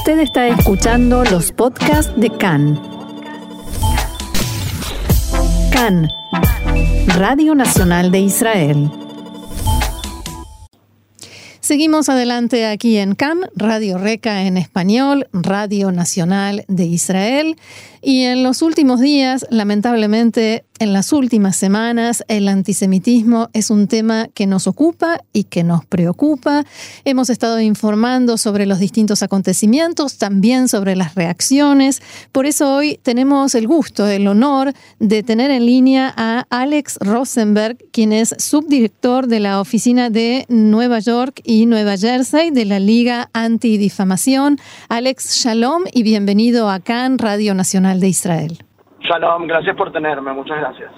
Usted está escuchando los podcasts de CAN. CAN, Radio Nacional de Israel. Seguimos adelante aquí en CAN, Radio Reca en español, Radio Nacional de Israel. Y en los últimos días, lamentablemente, en las últimas semanas, el antisemitismo es un tema que nos ocupa y que nos preocupa. Hemos estado informando sobre los distintos acontecimientos, también sobre las reacciones. Por eso hoy tenemos el gusto, el honor de tener en línea a Alex Rosenberg, quien es subdirector de la oficina de Nueva York y Nueva Jersey de la Liga Antidifamación. Alex, shalom y bienvenido a CAN, Radio Nacional de Israel. Shalom, gracias por tenerme, muchas gracias.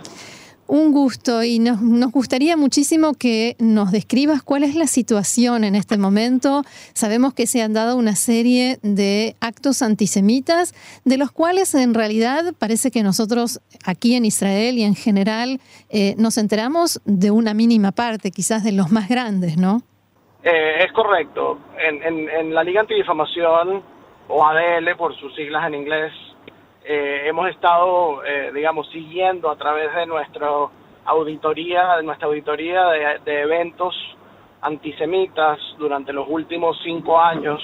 Un gusto y nos, gustaría muchísimo que nos describas cuál es la situación en este momento. Sabemos que se han dado una serie de actos antisemitas, de los cuales en realidad parece que nosotros aquí en Israel y en general eh, nos enteramos de una mínima parte, quizás de los más grandes, ¿no? Eh, es correcto. En, en, en la Liga Antidifamación, o ADL por sus siglas en inglés, eh, hemos estado, eh, digamos, siguiendo a través de nuestra auditoría, de nuestra auditoría de, eventos antisemitas durante los últimos cinco años,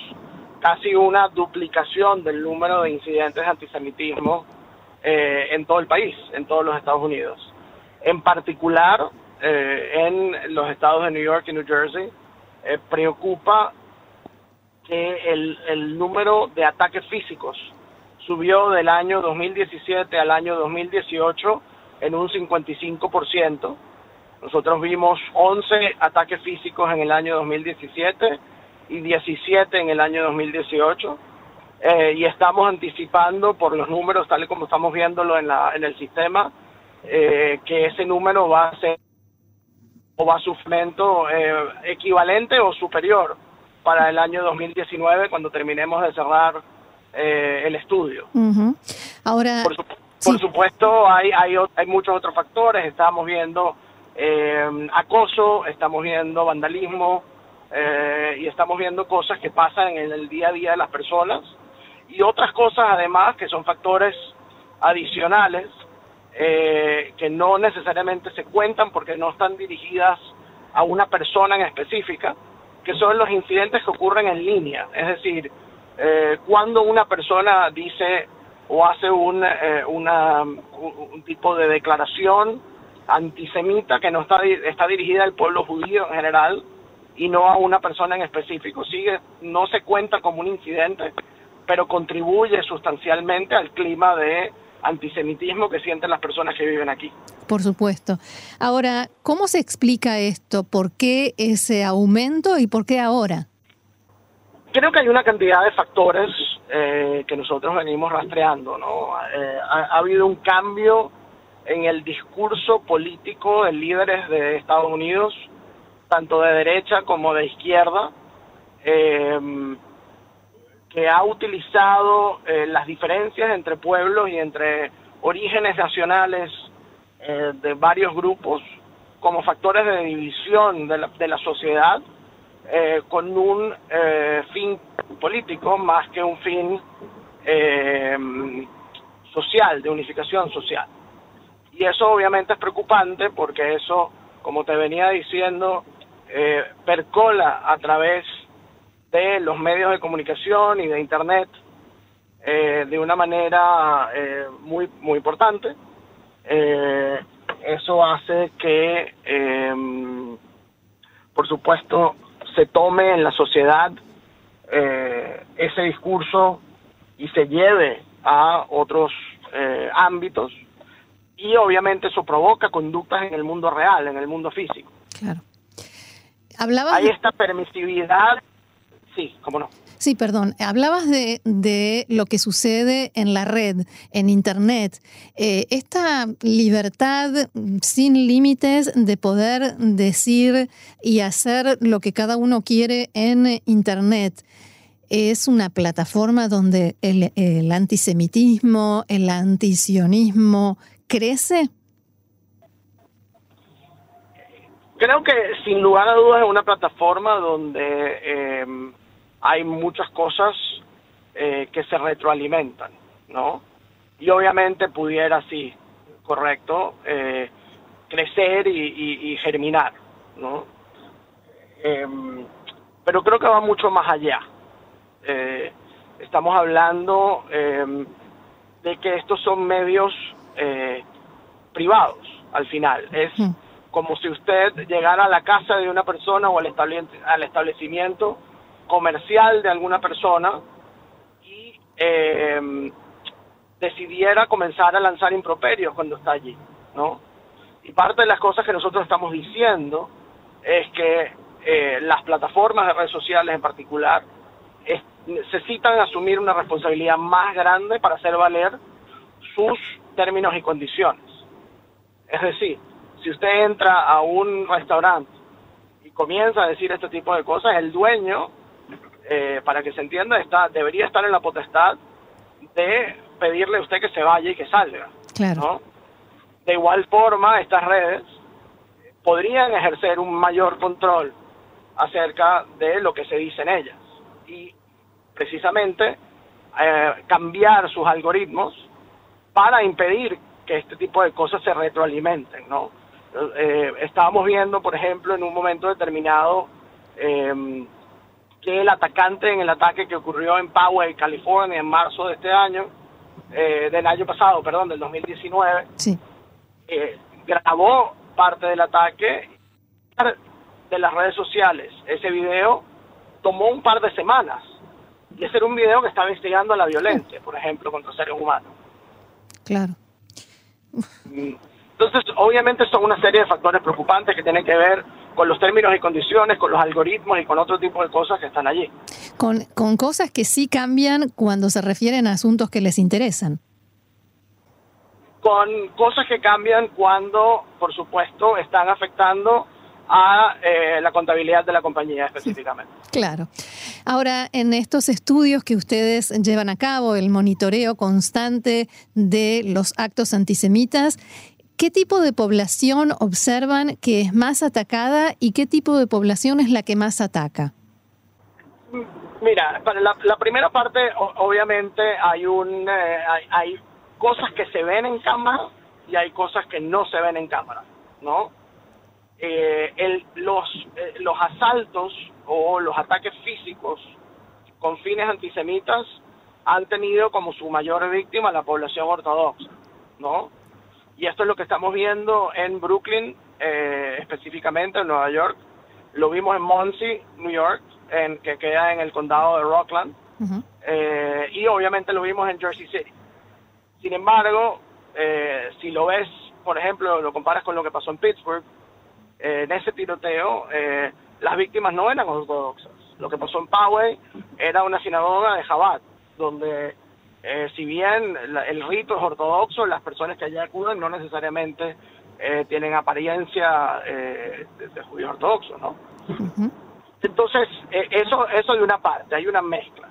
casi una duplicación del número de incidentes de antisemitismo eh, en todo el país, en todos los Estados Unidos. En particular, en los estados de New York y New Jersey, preocupa que el, el número de ataques físicos subió del año 2017 al año 2018 en un 55%. Nosotros vimos 11 ataques físicos en el año 2017 y 17 en el año 2018. Eh, y estamos anticipando por los números, tal y como estamos viéndolo en, la, en el sistema, eh, que ese número va a ser o va a sufrimiento eh, equivalente o superior para el año 2019 cuando terminemos de cerrar eh, el estudio. Ahora, por, supuesto, hay, hay, hay muchos otros factores. Estamos viendo eh, acoso, estamos viendo vandalismo eh, y estamos viendo cosas que pasan en el día a día de las personas y otras cosas además que son factores adicionales que no necesariamente se cuentan porque no están dirigidas a una persona en específica, que son los incidentes que ocurren en línea. Es decir, eh, cuando una persona dice o hace un, eh, tipo de declaración antisemita que no está, está dirigida al pueblo judío en general y no a una persona en específico. No se cuenta como un incidente, pero contribuye sustancialmente al clima de antisemitismo que sienten las personas que viven aquí. Por supuesto. Ahora, ¿cómo se explica esto? ¿Por qué ese aumento y por qué ahora? Creo que hay una cantidad de factores eh, que nosotros venimos rastreando, ¿no? Eh, ha, habido un cambio en el discurso político de líderes de Estados Unidos, tanto de derecha como de izquierda, eh, que ha utilizado las diferencias entre pueblos y entre orígenes nacionales de varios grupos como factores de división de la, de la sociedad eh, con un eh, fin político más que un fin eh, social, de unificación social. Y eso obviamente es preocupante porque eso, como te venía diciendo, percola a través de los medios de comunicación y de Internet de una manera muy, muy importante. eso hace que, por supuesto, se tome en la sociedad eh, ese discurso y se lleve a otros eh, ámbitos y obviamente eso provoca conductas en el mundo real, en el mundo físico. Claro. Hay esta permisividad, sí, cómo no. Sí, perdón. Hablabas de, lo que sucede en la red, en Internet. Eh, esta libertad sin límites de poder decir y hacer lo que cada uno quiere en Internet. Es una plataforma donde el, antisemitismo, el antisionismo crece. Creo que sin lugar a dudas es una plataforma donde eh, hay muchas cosas eh, que se retroalimentan, ¿no? Y obviamente pudiera, sí, correcto, eh, crecer y, germinar, ¿no? Em, pero creo que va mucho más allá. Eh, estamos hablando em, de que estos son medios privados, al final. Es hmm. como si usted llegara a la casa de una persona o al establecimiento comercial de alguna persona eh, decidiera comenzar a lanzar improperios cuando está allí, ¿no? Y parte de las cosas que nosotros estamos diciendo es que eh, las plataformas de redes sociales en particular necesitan asumir una responsabilidad más grande para hacer valer sus términos y condiciones. Es decir, si usted entra a un restaurante y comienza a decir este tipo de cosas, el dueño eh, para que se entienda, está, debería estar en la potestad de pedirle a usted que se vaya y que salga. Claro. De igual forma, estas redes podrían ejercer un mayor control acerca de lo que se dice en ellas y precisamente eh, cambiar sus algoritmos para impedir que este tipo de cosas se retroalimenten, ¿no? Eh, estábamos viendo, por ejemplo, en un momento determinado eh, que el atacante en el ataque que ocurrió en Poway, California, en marzo de este año, eh, del año pasado, perdón, del 2019, eh, grabó parte del ataque de las redes sociales. Ese video tomó un par de semanas. Y ese era un video que estaba instigando a la violencia, por ejemplo, contra seres humanos. Claro. Entonces, obviamente son una serie de factores preocupantes que tienen que ver con los términos y condiciones, con los algoritmos y con otro tipo de cosas que están allí. Con, con cosas que sí cambian cuando se refieren a asuntos que les interesan. Con cosas que cambian cuando, por supuesto, están afectando a eh, la contabilidad de la compañía específicamente. Claro. Ahora, en estos estudios que ustedes llevan a cabo, el monitoreo constante de los actos antisemitas, ¿Qué tipo de población observan que es más atacada y qué tipo de población es la que más ataca? Mira, para la, primera parte, obviamente hay un eh, hay, cosas que se ven en cámara y hay cosas que no se ven en cámara, ¿no? Eh, eh, los asaltos o los ataques físicos con fines antisemitas han tenido como su mayor víctima la población ortodoxa, ¿no? Y esto es lo que estamos viendo en Brooklyn, eh, específicamente en Nueva York. Lo vimos en Muncie, New York, en, que queda en el condado de Rockland. Eh, y obviamente lo vimos en Jersey City. Sin embargo, eh, si lo ves, por ejemplo, lo comparas con lo que pasó en Pittsburgh, en ese tiroteo, las víctimas no eran ortodoxas. Lo que pasó en Poway era una sinagoga de Jabat, donde eh, si bien el rito es ortodoxo, las personas que allá acuden no necesariamente eh, tienen apariencia eh, de, judíos ortodoxos, ¿no? Entonces, eso, eso de una parte, hay una mezcla.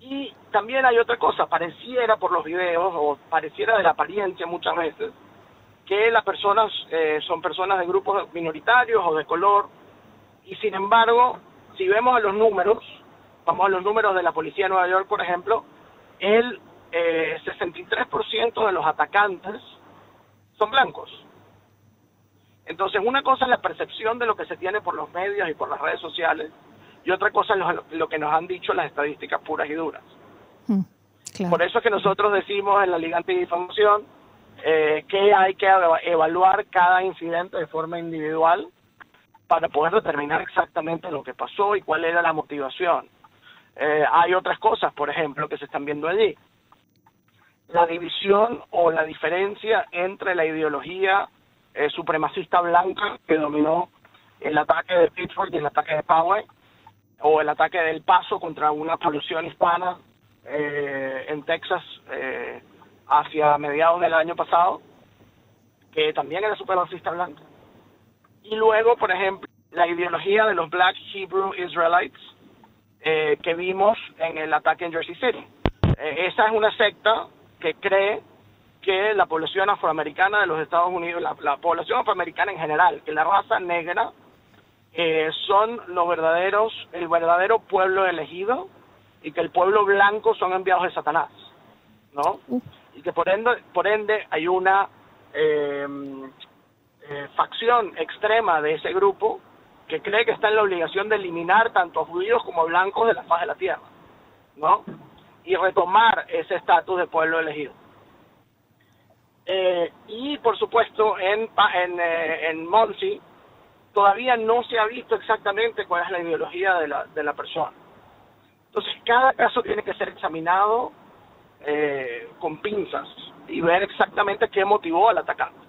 Y también hay otra cosa, pareciera por los videos, o pareciera de la apariencia muchas veces, que las personas son personas de grupos minoritarios o de color, y sin embargo, si vemos a los números, vamos a los números de la Policía de Nueva York, por ejemplo, el 63% eh, de los atacantes son blancos. Entonces, una cosa es la percepción de lo que se tiene por los medios y por las redes sociales, y otra cosa es lo, que nos han dicho las estadísticas puras y duras. Mm, por eso es que nosotros decimos en la Liga Antidifamación eh, que hay que evaluar cada incidente de forma individual para poder determinar exactamente lo que pasó y cuál era la motivación. Eh, hay otras cosas, por ejemplo, que se están viendo allí. La división o la diferencia entre la ideología eh, supremacista blanca que dominó el ataque de Pittsburgh y el ataque de Poway, o el ataque del Paso contra una población hispana eh, en Texas hacia mediados del año pasado, que también era supremacista blanca. Y luego, por ejemplo, la ideología de los Black Hebrew Israelites, eh, que vimos en el ataque en Jersey City. Eh, esa es una secta que cree que la población afroamericana de los Estados Unidos, la, población afroamericana en general, que la raza negra eh, son los verdaderos, el verdadero pueblo elegido y que el pueblo blanco son enviados de Satanás, ¿no? Y que por ende, por ende hay una eh, facción extrema de ese grupo que cree que está en la obligación de eliminar tanto a judíos como a blancos de la faz de la tierra, ¿no? Y retomar ese estatus de pueblo elegido. Eh, y por supuesto en, en, en Monsi todavía no se ha visto exactamente cuál es la ideología de la, de la persona. Entonces, cada caso tiene que ser examinado eh, con pinzas y ver exactamente qué motivó al atacante.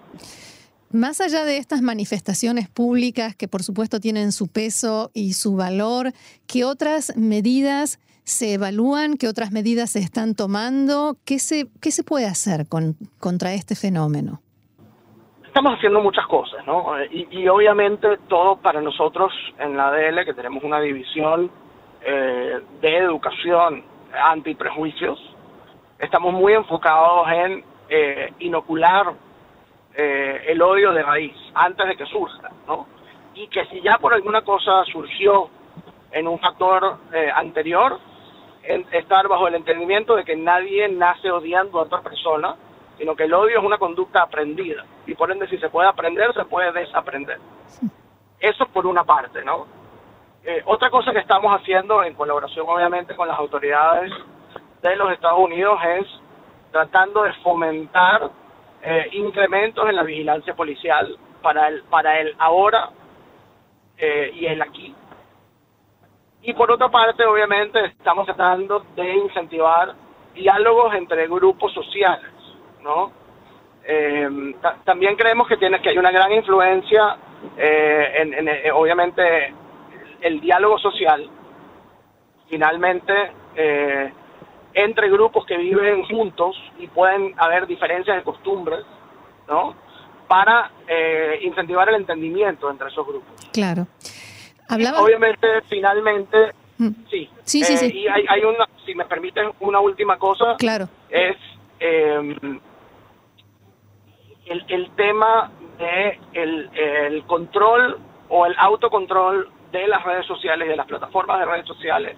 Más allá de estas manifestaciones públicas que por supuesto tienen su peso y su valor, ¿qué otras medidas se evalúan? ¿Qué otras medidas se están tomando? ¿Qué se, qué se puede hacer con, contra este fenómeno? estamos haciendo muchas cosas, ¿no? Y, obviamente todo para nosotros en la ADL, que tenemos una división eh, de educación anti-prejuicios, estamos muy enfocados en eh, inocular eh, el odio de raíz antes de que surja, ¿no? Y que si ya por alguna cosa surgió en un factor anterior, estar bajo el entendimiento de que nadie nace odiando a otra persona, sino que el odio es una conducta aprendida y por ende si se puede aprender, se puede desaprender. Eso por una parte, ¿no? Eh, otra cosa que estamos haciendo en colaboración obviamente con las autoridades de los Estados Unidos es tratando de fomentar eh, incrementos en la vigilancia policial para el, para el ahora eh, y el aquí. Y por otra parte, obviamente, estamos tratando de incentivar diálogos entre grupos sociales ¿no? Eh, también creemos que tiene que hay una gran influencia en, obviamente el diálogo social finalmente entre grupos que viven juntos y pueden haber diferencias de costumbres no para incentivar el entendimiento entre esos grupos. Claro. Obviamente finalmente mm. sí sí sí, sí. y hay, hay una si me permiten una última cosa claro. es el, el tema de el, control o el autocontrol de las redes sociales, de las plataformas de redes sociales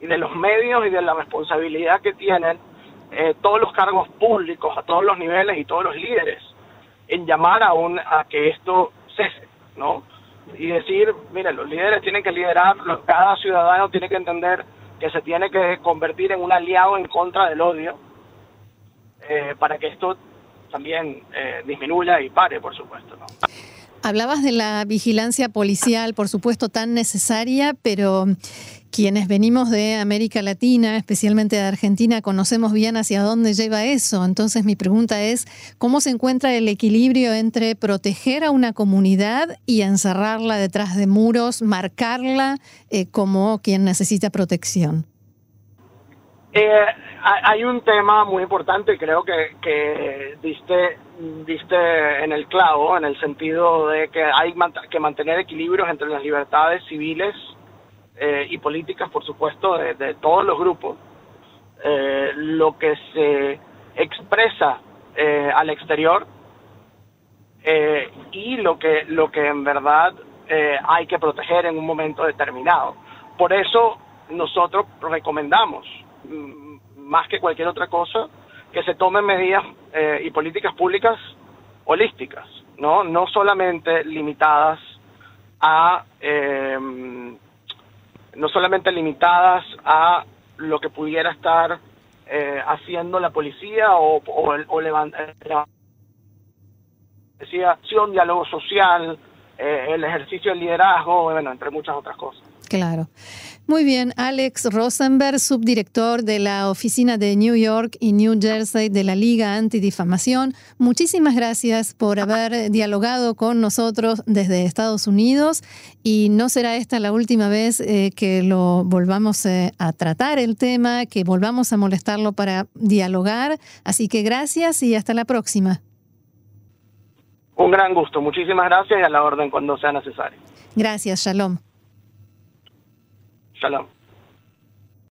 y de los medios y de la responsabilidad que tienen eh, todos los cargos públicos a todos los niveles y todos los líderes en llamar a, a que esto cese, ¿no? Y decir, mire, los líderes tienen que liderar, cada ciudadano tiene que entender que se tiene que convertir en un aliado en contra del odio eh, para que esto también eh, disminuya y pare, por supuesto. Hablabas de la vigilancia policial, por supuesto, tan necesaria, pero quienes venimos de América Latina, especialmente de Argentina, conocemos bien hacia dónde lleva eso. Entonces mi pregunta es, ¿cómo se encuentra el equilibrio entre proteger a una comunidad y encerrarla detrás de muros, marcarla eh, como quien necesita protección? Eh, hay un tema muy importante creo que, que diste, diste en el clavo, en el sentido de que hay que mantener equilibrios entre las libertades civiles eh, y políticas, por supuesto, de, todos los grupos. Eh, lo que se expresa eh, al exterior y lo que, lo que en verdad hay que proteger en un momento determinado. Por eso nosotros recomendamos más que cualquier otra cosa, que se tomen medidas eh, y políticas públicas holísticas, ¿no? No solamente limitadas a eh, no solamente limitadas a lo que pudiera estar eh, haciendo la policía o, o, o levantar decía diálogo social, el ejercicio del liderazgo, entre muchas otras cosas. Claro. Muy bien, Alex Rosenberg, subdirector de la oficina de New York y New Jersey de la Liga Antidifamación. Muchísimas gracias por haber dialogado con nosotros desde Estados Unidos y no será esta la última vez eh, que lo volvamos eh, a tratar el tema, que volvamos a molestarlo para dialogar. Así que gracias y hasta la próxima. Un gran gusto, muchísimas gracias y a la orden cuando sea necesario. Gracias, Shalom. Shalom.